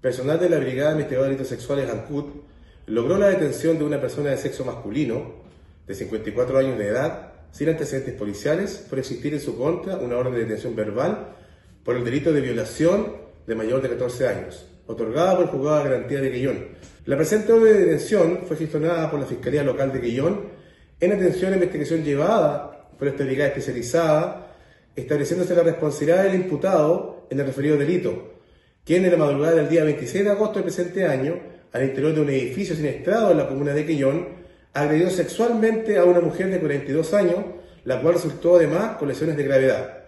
personal de la Brigada Investigadora de Delitos Sexuales ANCUT logró la detención de una persona de sexo masculino de 54 años de edad sin antecedentes policiales por existir en su contra una orden de detención verbal por el delito de violación de mayor de 14 años, otorgada por el juzgado de garantía de Quillón. La presente orden de detención fue gestionada por la Fiscalía Local de Quillón en atención a investigación llevada por esta brigada especializada, estableciéndose la responsabilidad del imputado en el referido delito, quien en la madrugada del día 26 de agosto del presente año, al interior de un edificio siniestrado en la comuna de Quillón, agredió sexualmente a una mujer de 42 años, la cual resultó además con lesiones de gravedad.